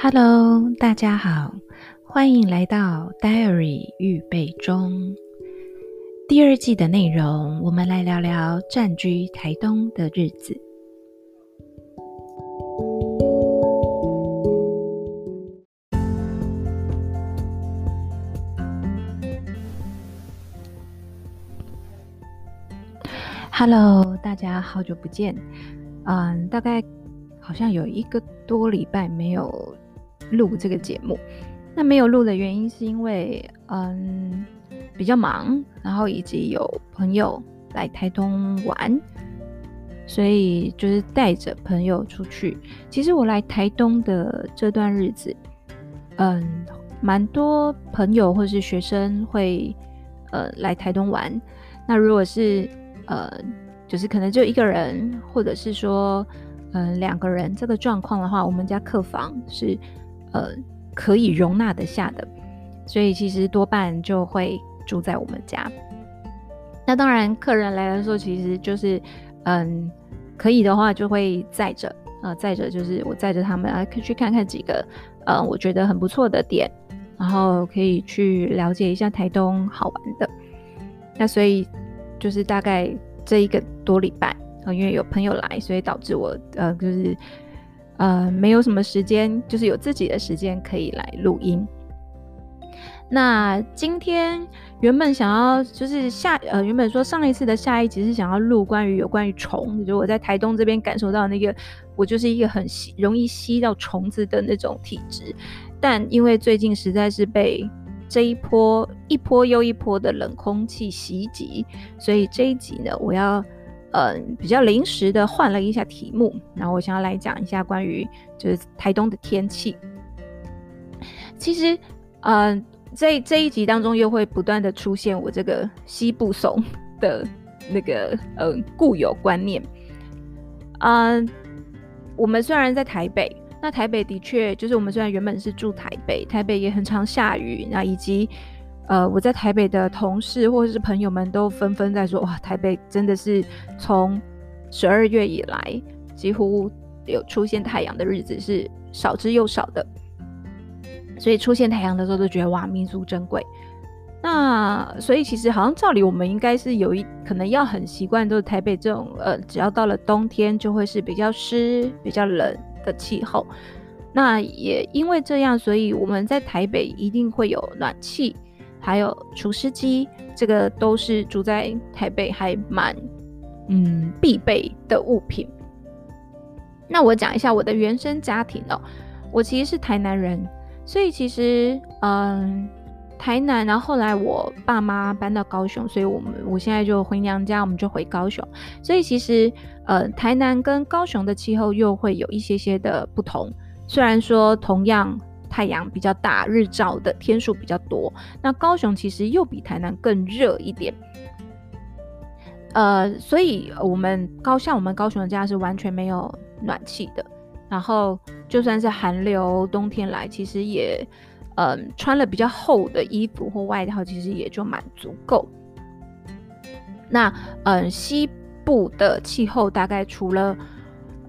Hello，大家好，欢迎来到 Diary 预备中第二季的内容。我们来聊聊暂居台东的日子。Hello，大家好久不见。嗯，大概好像有一个多礼拜没有。录这个节目，那没有录的原因是因为，嗯，比较忙，然后以及有朋友来台东玩，所以就是带着朋友出去。其实我来台东的这段日子，嗯，蛮多朋友或是学生会，呃，来台东玩。那如果是，呃，就是可能就一个人，或者是说，嗯，两个人这个状况的话，我们家客房是。呃，可以容纳得下的，所以其实多半就会住在我们家。那当然，客人来的时候，其实就是，嗯，可以的话就会载着，呃，载着就是我载着他们啊，可去看看几个，呃，我觉得很不错的点，然后可以去了解一下台东好玩的。那所以就是大概这一个多礼拜，呃，因为有朋友来，所以导致我，呃，就是。呃，没有什么时间，就是有自己的时间可以来录音。那今天原本想要就是下呃，原本说上一次的下一集是想要录关于有关于虫，就我在台东这边感受到那个，我就是一个很吸容易吸到虫子的那种体质。但因为最近实在是被这一波一波又一波的冷空气袭击，所以这一集呢，我要。嗯，比较临时的换了一下题目，然后我想要来讲一下关于就是台东的天气。其实，嗯，这这一集当中又会不断的出现我这个西部怂的那个嗯固有观念。嗯，我们虽然在台北，那台北的确就是我们虽然原本是住台北，台北也很常下雨，那以及。呃，我在台北的同事或者是朋友们都纷纷在说，哇，台北真的是从十二月以来，几乎有出现太阳的日子是少之又少的，所以出现太阳的时候都觉得哇，弥足珍贵。那所以其实好像照理我们应该是有一可能要很习惯，就是台北这种呃，只要到了冬天就会是比较湿、比较冷的气候。那也因为这样，所以我们在台北一定会有暖气。还有除湿机，这个都是住在台北还蛮嗯必备的物品。那我讲一下我的原生家庭哦，我其实是台南人，所以其实嗯台南，然后后来我爸妈搬到高雄，所以我们我现在就回娘家，我们就回高雄。所以其实呃台南跟高雄的气候又会有一些些的不同，虽然说同样。太阳比较大，日照的天数比较多。那高雄其实又比台南更热一点，呃，所以我们高像我们高雄的家是完全没有暖气的。然后就算是寒流冬天来，其实也，嗯、穿了比较厚的衣服或外套，其实也就蛮足够。那嗯、西部的气候大概除了。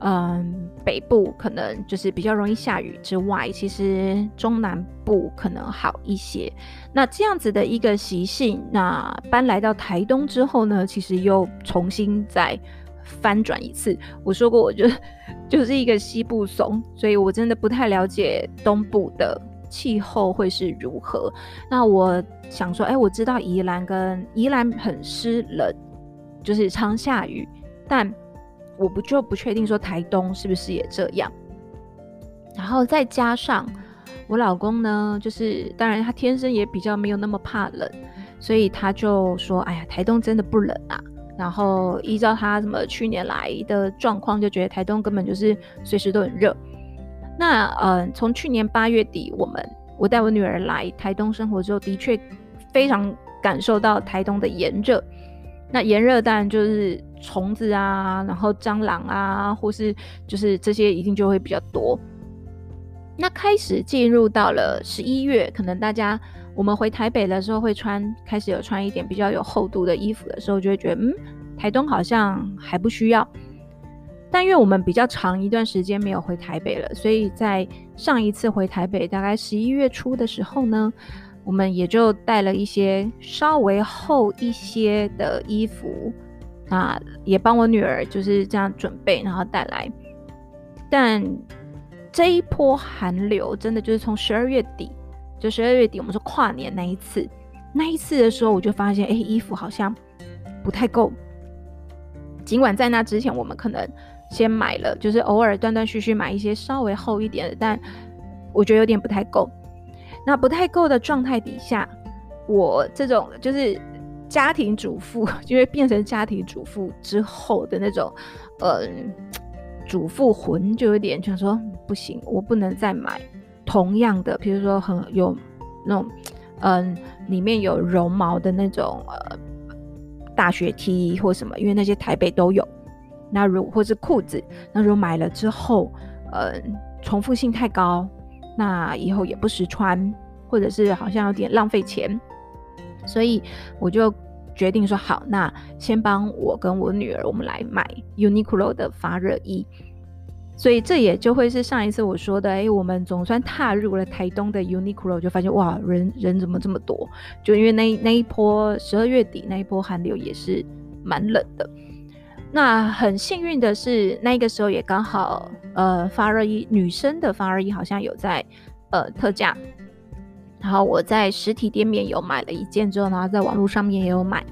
嗯，北部可能就是比较容易下雨之外，其实中南部可能好一些。那这样子的一个习性，那搬来到台东之后呢，其实又重新再翻转一次。我说过，我就就是一个西部怂，所以我真的不太了解东部的气候会是如何。那我想说，哎、我知道宜兰跟宜兰很湿冷，就是常下雨，但。我不就不确定说台东是不是也这样，然后再加上我老公呢，就是当然他天生也比较没有那么怕冷，所以他就说：“哎呀，台东真的不冷啊。”然后依照他什么去年来的状况，就觉得台东根本就是随时都很热。那嗯，从去年八月底，我们我带我女儿来台东生活之后，的确非常感受到台东的炎热。那炎热当然就是虫子啊，然后蟑螂啊，或是就是这些一定就会比较多。那开始进入到了十一月，可能大家我们回台北的时候会穿，开始有穿一点比较有厚度的衣服的时候，就会觉得嗯，台东好像还不需要。但因为我们比较长一段时间没有回台北了，所以在上一次回台北，大概十一月初的时候呢，我们也就带了一些稍微厚一些的衣服，啊，也帮我女儿就是这样准备，然后带来。但这一波寒流真的就是从十二月底，就十二月底，我们说跨年那一次，那一次的时候，我就发现，哎，衣服好像不太够。尽管在那之前，我们可能先买了，就是偶尔断断续续买一些稍微厚一点的，但我觉得有点不太够。那不太够的状态底下，我这种就是家庭主妇，因为变成家庭主妇之后的那种，呃，主妇魂就有点想说不行，我不能再买同样的，比如说很有那种，嗯、里面有绒毛的那种呃大学 T 或什么，因为那些台北都有。那如或是裤子，那如果买了之后，呃，重复性太高。那以后也不实穿，或者是好像有点浪费钱，所以我就决定说好，那先帮我跟我女儿，我们来买 Uniqlo 的发热衣。所以这也就会是上一次我说的，哎、我们总算踏入了台东的 Uniqlo，就发现哇，人人怎么这么多？就因为那那一波十二月底那一波寒流也是蛮冷的。那很幸运的是，那个时候也刚好，呃，发热衣女生的发热衣好像有在呃特价，然后我在实体店面有买了一件之后，然后在网络上面也有买，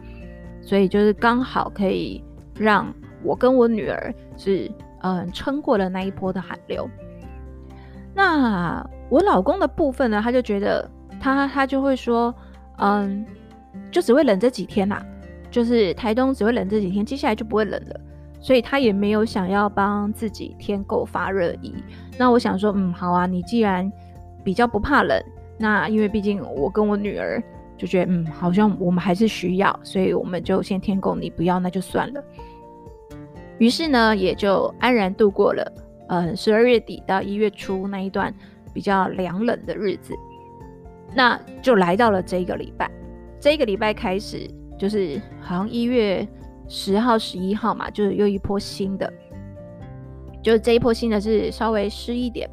所以就是刚好可以让我跟我女儿是嗯、撑过了那一波的寒流。那我老公的部分呢，他就觉得他他就会说，嗯，就只会冷这几天啦、就是台东只会冷这几天，接下来就不会冷了，所以他也没有想要帮自己添购发热衣。那我想说，嗯，好啊，你既然比较不怕冷，那因为毕竟我跟我女儿就觉得，嗯，好像我们还是需要，所以我们就先添购。你不要，那就算了。于是呢，也就安然度过了，呃，十二月底到一月初那一段比较凉冷的日子。那就来到了这个礼拜，这个礼拜开始。就是好像一月十号、十一号嘛，就是又一波新的，就是这一波新的是稍微湿一点。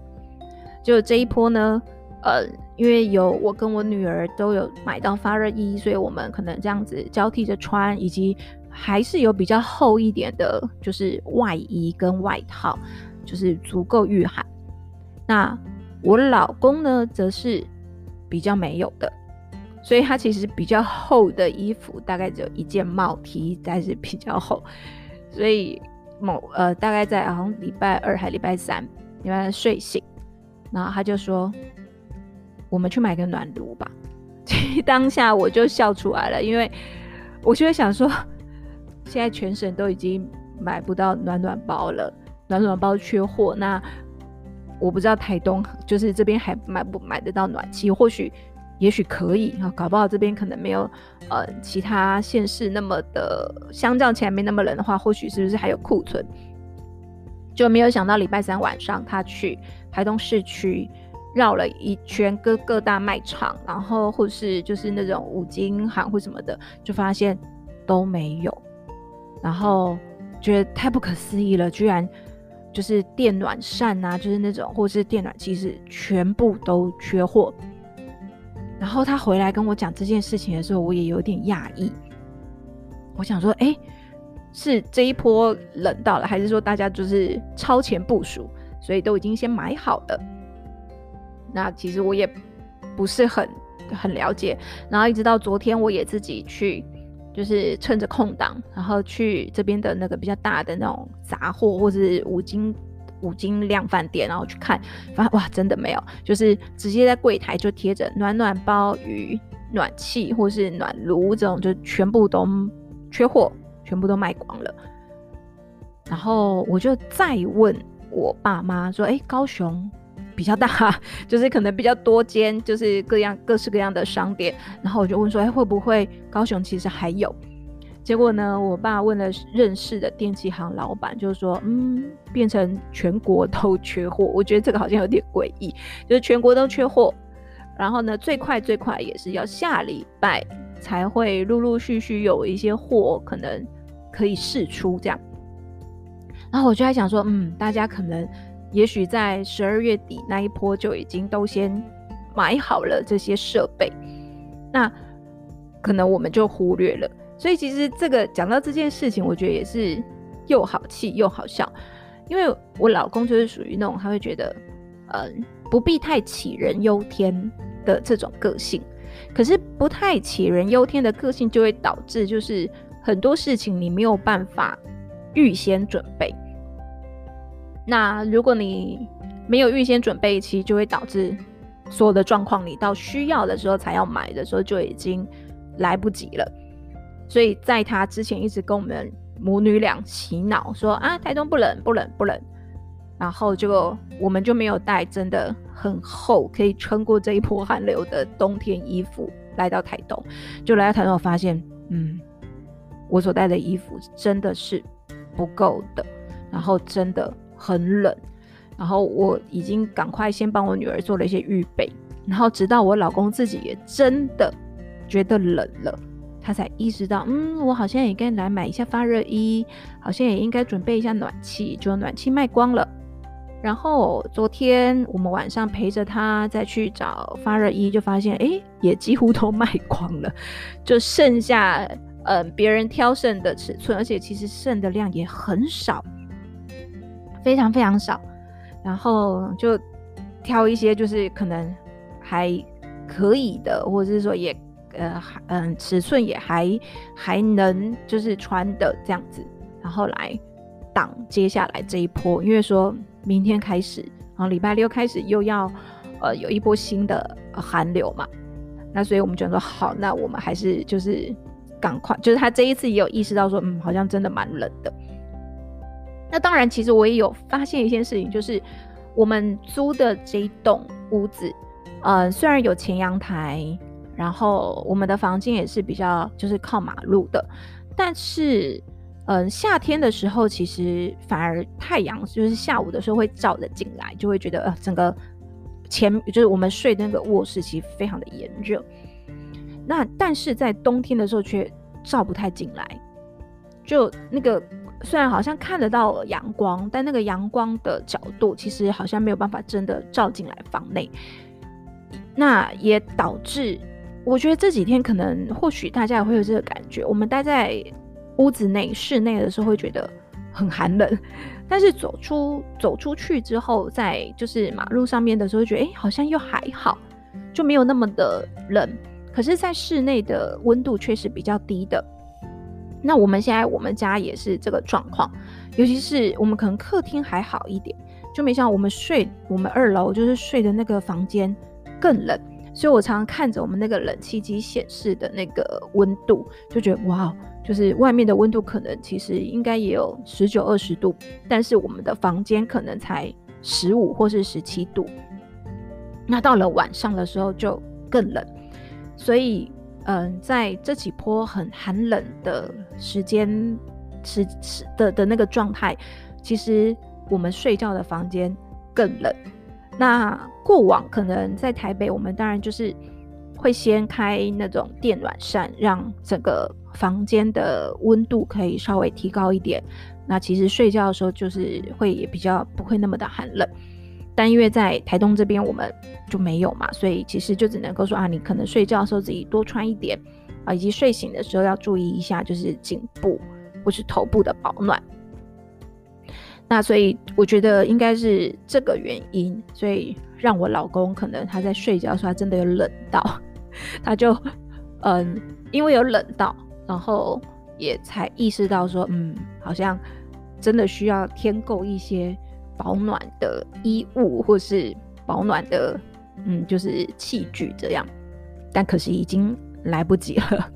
就这一波呢，呃，因为有我跟我女儿都有买到发热衣，所以我们可能这样子交替着穿，以及还是有比较厚一点的，就是外衣跟外套，就是足够御寒。那我老公呢，则是比较没有的。所以他其实比较厚的衣服，大概只有一件帽 T，但是比较厚。所以某呃，大概在好像礼拜二还礼拜三，礼拜三睡醒，然后他就说：“我们去买个暖炉吧。”当下我就笑出来了，因为我就会想说，现在全省都已经买不到暖暖包了，暖暖包缺货。那我不知道台东就是这边还买不买得到暖气，或许。也许可以啊，搞不好这边可能没有呃其他县市那么的，相较起来没那么冷的话，或许是不是还有库存？就没有想到礼拜三晚上他去台东市区绕了一圈各各大卖场，然后或是就是那种五金行或什么的，就发现都没有，然后觉得太不可思议了，居然就是电暖扇啊，就是那种或是电暖器是全部都缺货。然后他回来跟我讲这件事情的时候，我也有点讶异。我想说，哎，是这一波冷到了，还是说大家就是超前部署，所以都已经先买好了？那其实我也不是很很了解。然后一直到昨天，我也自己去，就是趁着空档，然后去这边的那个比较大的那种杂货或是五金。五金量贩店，然后去看，发哇，真的没有，就是直接在柜台就贴着暖暖包与暖气或是暖炉这种，就全部都缺货，全部都卖光了。然后我就再问我爸妈说：“哎，高雄比较大，就是可能比较多间，就是各样各式各样的商店。”然后我就问说：“哎，会不会高雄其实还有？”结果呢，我爸问了认识的电器行老板，就是说，嗯，变成全国都缺货。我觉得这个好像有点诡异，就是全国都缺货。然后呢，最快最快也是要下礼拜才会陆陆续续有一些货可能可以试出这样。然后我就在想说，嗯，大家可能也许在十二月底那一波就已经都先买好了这些设备，那可能我们就忽略了。所以其实这个讲到这件事情，我觉得也是又好气又好笑，因为我老公就是属于那种他会觉得，嗯，不必太杞人忧天的这种个性。可是不太杞人忧天的个性，就会导致就是很多事情你没有办法预先准备。那如果你没有预先准备，其实就会导致所有的状况，你到需要的时候才要买的时候就已经来不及了。所以在他之前一直跟我们母女俩洗脑说啊，台东不冷不冷不冷，然后就我们就没有带真的很厚可以撑过这一波寒流的冬天衣服来到台东，就来到台东我发现，嗯，我所带的衣服真的是不够的，然后真的。很冷，然后我已经赶快先帮我女儿做了一些预备，然后直到我老公自己也真的觉得冷了，他才意识到，嗯，我好像也该来买一下发热衣，好像也应该准备一下暖气，就暖气卖光了。然后昨天我们晚上陪着他再去找发热衣，就发现，哎，也几乎都卖光了，就剩下嗯、别人挑剩的尺寸，而且其实剩的量也很少。非常非常少，然后就挑一些就是可能还可以的，或者是说也呃嗯尺寸也还还能就是穿的这样子，然后来挡接下来这一波，因为说明天开始，然后礼拜六开始又要呃有一波新的寒流嘛，那所以我们就说好，那我们还是就是赶快，就是他这一次也有意识到说，嗯，好像真的蛮冷的。那当然，其实我也有发现一件事情，就是我们租的这一栋屋子，呃，虽然有前阳台，然后我们的房间也是比较就是靠马路的，但是，嗯、夏天的时候其实反而太阳就是下午的时候会照着进来，就会觉得呃，整个前就是我们睡的那个卧室其实非常的炎热。那但是在冬天的时候却照不太进来，就那个。虽然好像看得到阳光，但那个阳光的角度其实好像没有办法真的照进来房内。那也导致，我觉得这几天可能或许大家也会有这个感觉。我们待在屋子内、室内的时候会觉得很寒冷，但是走出走出去之后，在就是马路上面的时候，觉得哎，好像又还好，就没有那么的冷。可是，在室内的温度却是比较低的。那我们现在我们家也是这个状况，尤其是我们可能客厅还好一点，就没想到我们睡我们二楼就是睡的那个房间更冷，所以我常常看着我们那个冷气机显示的那个温度，就觉得哇，就是外面的温度可能其实应该也有十九二十度，但是我们的房间可能才十五或是十七度，那到了晚上的时候就更冷，所以。嗯，在这几波很寒冷的时间时时的的那个状态，其实我们睡觉的房间更冷。那过往可能在台北，我们当然就是会先开那种电暖扇，让整个房间的温度可以稍微提高一点。那其实睡觉的时候就是会也比较不会那么的寒冷。但因为在台东这边我们就没有嘛，所以其实就只能够说啊，你可能睡觉的时候自己多穿一点啊，以及睡醒的时候要注意一下，就是颈部或是头部的保暖。那所以我觉得应该是这个原因，所以让我老公可能他在睡觉的时候他真的有冷到，他就嗯，因为有冷到，然后也才意识到说，嗯，好像真的需要添购一些。保暖的衣物，或是保暖的，嗯，就是器具这样，但可惜已经来不及了。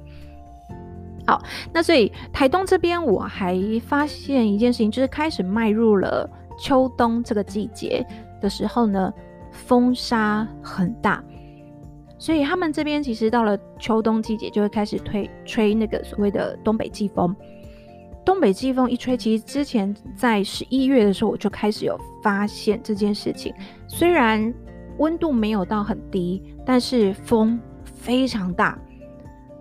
好，那所以台东这边我还发现一件事情，就是开始迈入了秋冬这个季节的时候呢，风沙很大，所以他们这边其实到了秋冬季节就会开始推吹那个所谓的东北季风。东北季风一吹，其实之前在十一月的时候，我就开始有发现这件事情。虽然温度没有到很低，但是风非常大，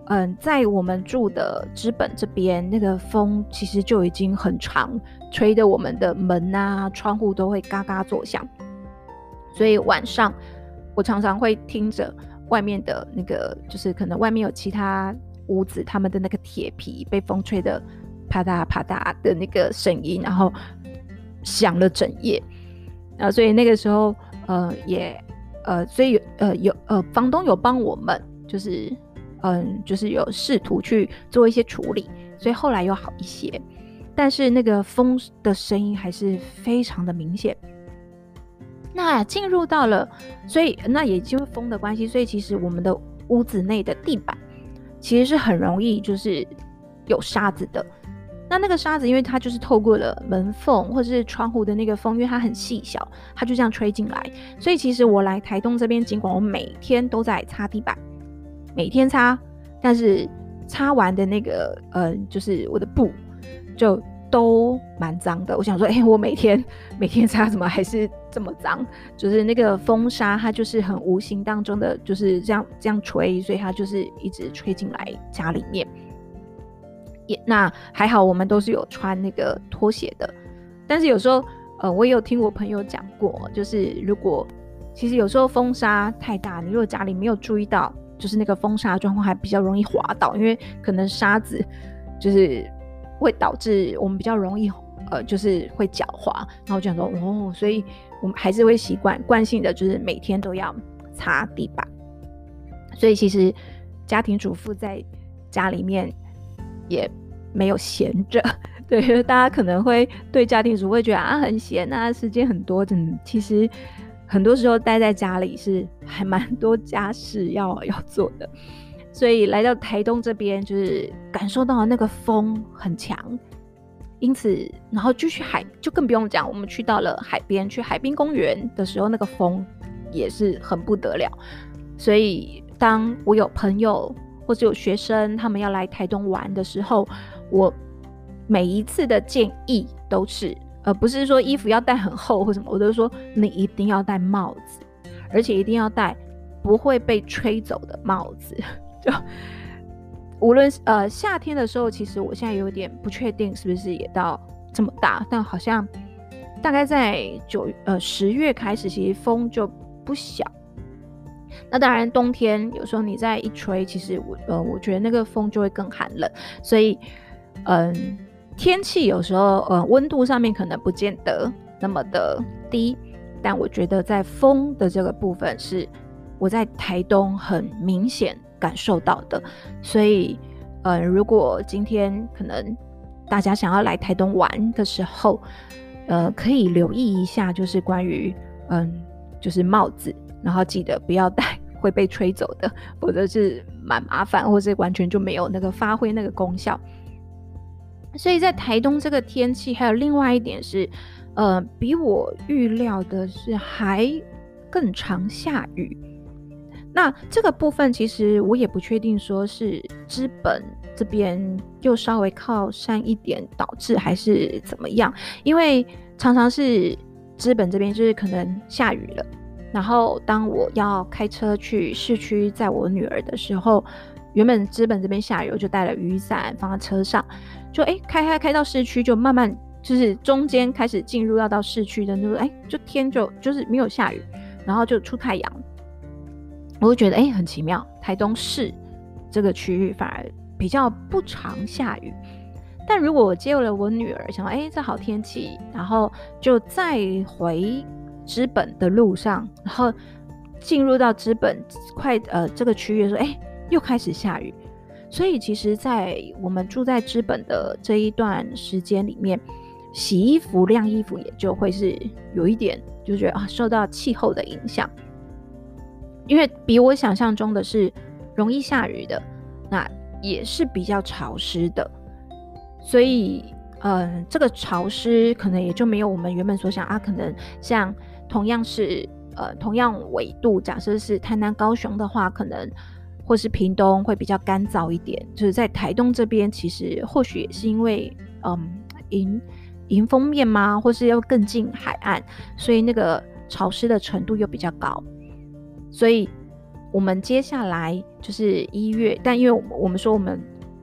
嗯，在我们住的资本这边，那个风其实就已经很长，吹得我们的门啊、窗户都会嘎嘎作响。所以晚上我常常会听着外面的那个，就是可能外面有其他屋子，他们的那个铁皮被风吹得啪嗒啪嗒的那个声音，然后响了整夜。啊，所以那个时候，呃，也，呃，所以呃有呃房东有帮我们，就是嗯，就是有试图去做一些处理，所以后来又好一些。但是那个风的声音还是非常的明显。那进入到了，所以那也因为风的关系，所以其实我们的屋子内的地板其实是很容易就是有沙子的。那那个沙子，因为它就是透过了门缝或者是窗户的那个风，因为它很细小，它就这样吹进来。所以其实我来台东这边，尽管我每天都在擦地板，每天擦，但是擦完的那个呃，就是我的布就都蛮脏的。我想说，哎、我每天每天擦，怎么还是这么脏？就是那个风沙，它就是很无形当中的就是这样这样吹，所以它就是一直吹进来家里面。也那还好，我们都是有穿那个拖鞋的。但是有时候，呃，我也有听我朋友讲过，就是如果其实有时候风沙太大，你如果家里没有注意到，就是那个风沙状况还比较容易滑倒，因为可能沙子就是会导致我们比较容易呃，就是会脚滑。然后我就想说，哦，所以我们还是会习惯惯性的，就是每天都要擦地板。所以其实家庭主妇在家里面。也没有闲着，对，因为大家可能会对家庭主妇会觉得啊很闲啊，时间很多，真的，其实很多时候待在家里是还蛮多家事要要做的，所以来到台东这边，就是感受到那个风很强，因此，然后就去海，就更不用讲，我们去到了海边，去海滨公园的时候，那个风也是很不得了，所以当我有朋友。或者有学生他们要来台东玩的时候，我每一次的建议都是，呃，不是说衣服要戴很厚或什么，我都说你一定要戴帽子，而且一定要戴不会被吹走的帽子。就无论呃夏天的时候，其实我现在有点不确定是不是也到这么大，但好像大概在九呃十月开始，其实风就不小。那当然，冬天有时候你再一吹，其实我呃，我觉得那个风就会更寒冷。所以，嗯，天气有时候呃，温度上面可能不见得那么的低，但我觉得在风的这个部分是我在台东很明显感受到的。所以，嗯，如果今天可能大家想要来台东玩的时候，呃，可以留意一下，就是关于嗯，就是帽子。然后记得不要带会被吹走的，否则是蛮麻烦，或是完全就没有那个发挥那个功效。所以在台东这个天气，还有另外一点是，呃，比我预料的是还更常下雨。那这个部分其实我也不确定，说是资本这边又稍微靠山一点导致，还是怎么样？因为常常是资本这边就是可能下雨了。然后，当我要开车去市区载我女儿的时候，原本知本这边下雨，我就带了雨伞放在车上，就哎开开开到市区，就慢慢就是中间开始进入要到市区的那个，哎就天就就是没有下雨，然后就出太阳，我就觉得哎很奇妙，台东市这个区域反而比较不常下雨。但如果我接了我女儿，想说哎这好天气，然后就再回。资本的路上，然后进入到资本快呃这个区域的时候，哎，又开始下雨。所以其实，在我们住在资本的这一段时间里面，洗衣服、晾衣服也就会是有一点，就觉得啊，受到气候的影响。因为比我想象中的是容易下雨的，那也是比较潮湿的，所以呃，这个潮湿可能也就没有我们原本所想啊，可能像。同样是呃，同样纬度，假设是台南、高雄的话，可能或是屏东会比较干燥一点。就是在台东这边，其实或许也是因为嗯迎迎风面嘛，或是要更近海岸，所以那个潮湿的程度又比较高。所以我们接下来就是一月，但因为我们说我们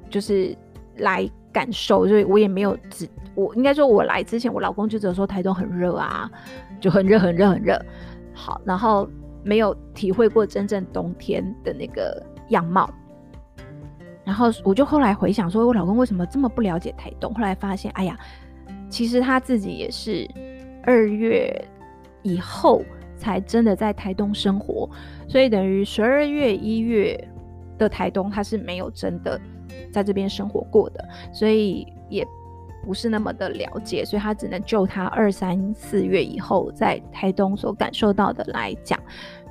就是来感受，所以我也没有只我应该说，我来之前，我老公就只有说台东很热啊，就很热很热很热。好，然后没有体会过真正冬天的那个样貌。然后我就后来回想说，我老公为什么这么不了解台东？后来发现，哎呀，其实他自己也是二月以后才真的在台东生活，所以等于十二月、一月的台东他是没有真的在这边生活过的，所以也不是那么的了解，所以他只能就他二三四月以后在台东所感受到的来讲，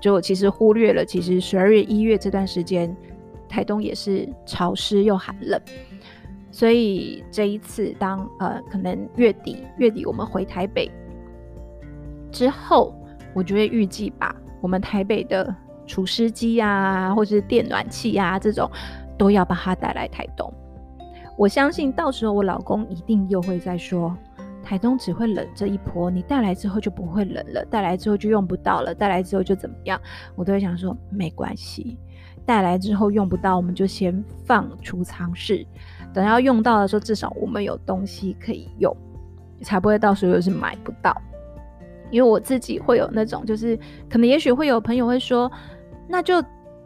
就其实忽略了，其实十二月、一月这段时间。台东也是潮湿又寒冷，所以这一次当呃可能月底月底我们回台北之后，我就会预计把我们台北的除湿机啊，或是电暖气啊这种都要把它带来台东。我相信到时候我老公一定又会再说，台东只会冷这一波，你带来之后就不会冷了，带来之后就用不到了，带来之后就怎么样？我都会想说没关系。带来之后用不到，我们就先放储藏室，等要用到的时候，至少我们有东西可以用，才不会到时候又是买不到。因为我自己会有那种，就是可能也许会有朋友会说，那就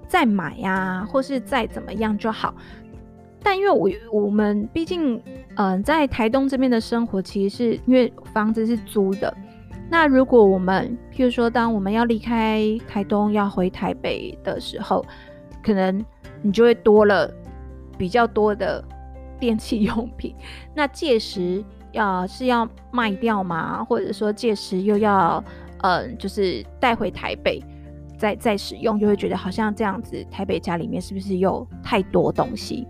再买呀，或是再怎么样就好。但因为我我们毕竟，嗯、在台东这边的生活，其实是因为房子是租的。那如果我们譬如说，当我们要离开台东要回台北的时候，可能你就会多了比较多的电器用品，那届时要是要卖掉吗？或者说届时又要嗯，就是带回台北再再使用，就会觉得好像这样子，台北家里面是不是有太多东西？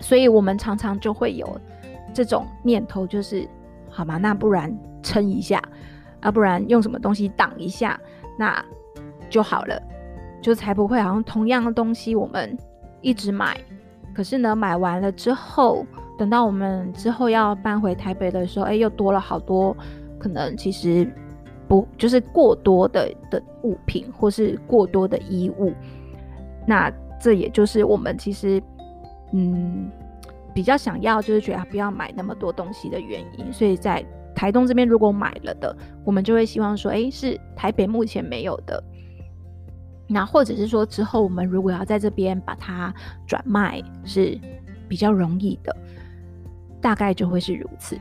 所以我们常常就会有这种念头，就是好吗？那不然撑一下，啊，不然用什么东西挡一下，那就好了。就才不会好像同样的东西我们一直买，可是呢，买完了之后，等到我们之后要搬回台北的时候，哎，又多了好多可能其实不就是过多的的物品，或是过多的衣物。那这也就是我们其实嗯比较想要，就是觉得不要买那么多东西的原因。所以在台东这边如果买了的，我们就会希望说，哎，是台北目前没有的。那或者是说之后我们如果要在这边把它转卖是比较容易的，大概就会是如此。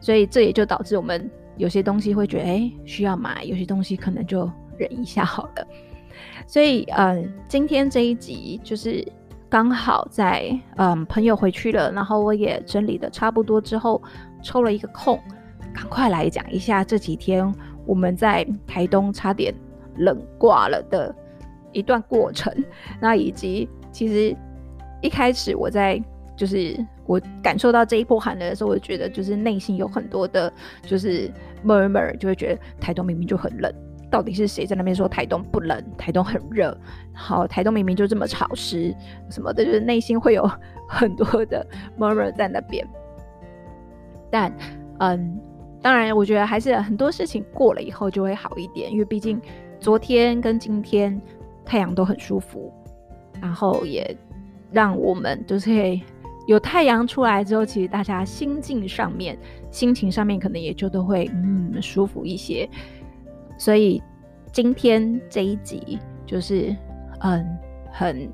所以这也就导致我们有些东西会觉得哎需要买，有些东西可能就忍一下好了。所以嗯，今天这一集就是刚好在嗯朋友回去了，然后我也整理的差不多之后，抽了一个空，赶快来讲一下这几天我们在台东差点冷挂了的。一段过程，那以及其实一开始我在就是我感受到这一波寒冷的时候，我觉得就是内心有很多的，就是 murmur，就会觉得台东明明就很冷，到底是谁在那边说台东不冷？台东很热，好，台东明明就这么潮湿什么的，就是内心会有 很多的 murmur 在那边。但嗯，当然，我觉得还是很多事情过了以后就会好一点，因为毕竟昨天跟今天。太阳都很舒服，然后也让我们就是有太阳出来之后，其实大家心境上面、心情上面可能也就都会嗯舒服一些。所以今天这一集就是嗯很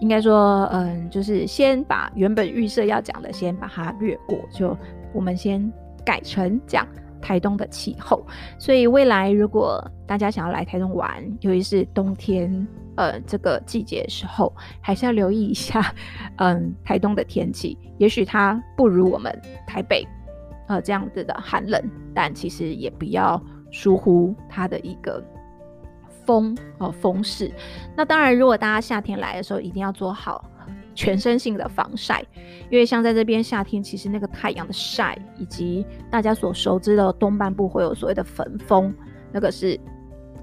应该说嗯就是先把原本预设要讲的先把它略过，就我们先改成讲。台东的气候，所以未来如果大家想要来台东玩，尤其是冬天，呃，这个季节的时候，还是要留意一下，嗯，台东的天气，也许它不如我们台北，呃，这样子的寒冷，但其实也不要疏忽它的一个风哦风势。那当然，如果大家夏天来的时候，一定要做好。全身性的防晒，因为像在这边夏天，其实那个太阳的晒，以及大家所熟知的东半部会有所谓的焚风，那个是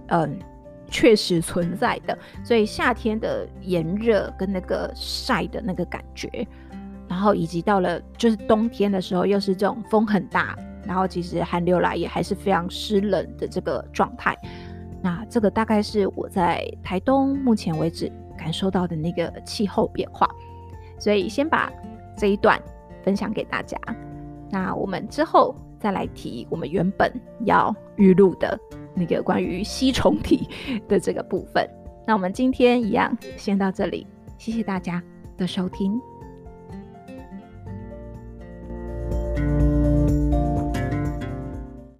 嗯确实存在的。所以夏天的炎热跟那个晒的那个感觉，然后以及到了就是冬天的时候，又是这种风很大，然后其实寒流来也还是非常湿冷的这个状态。那这个大概是我在台东目前为止感受到的那个气候变化。所以先把这一段分享给大家。那我们之后再来提我们原本要预录的那个关于吸虫体的这个部分。那我们今天一样先到这里谢谢大家的收听。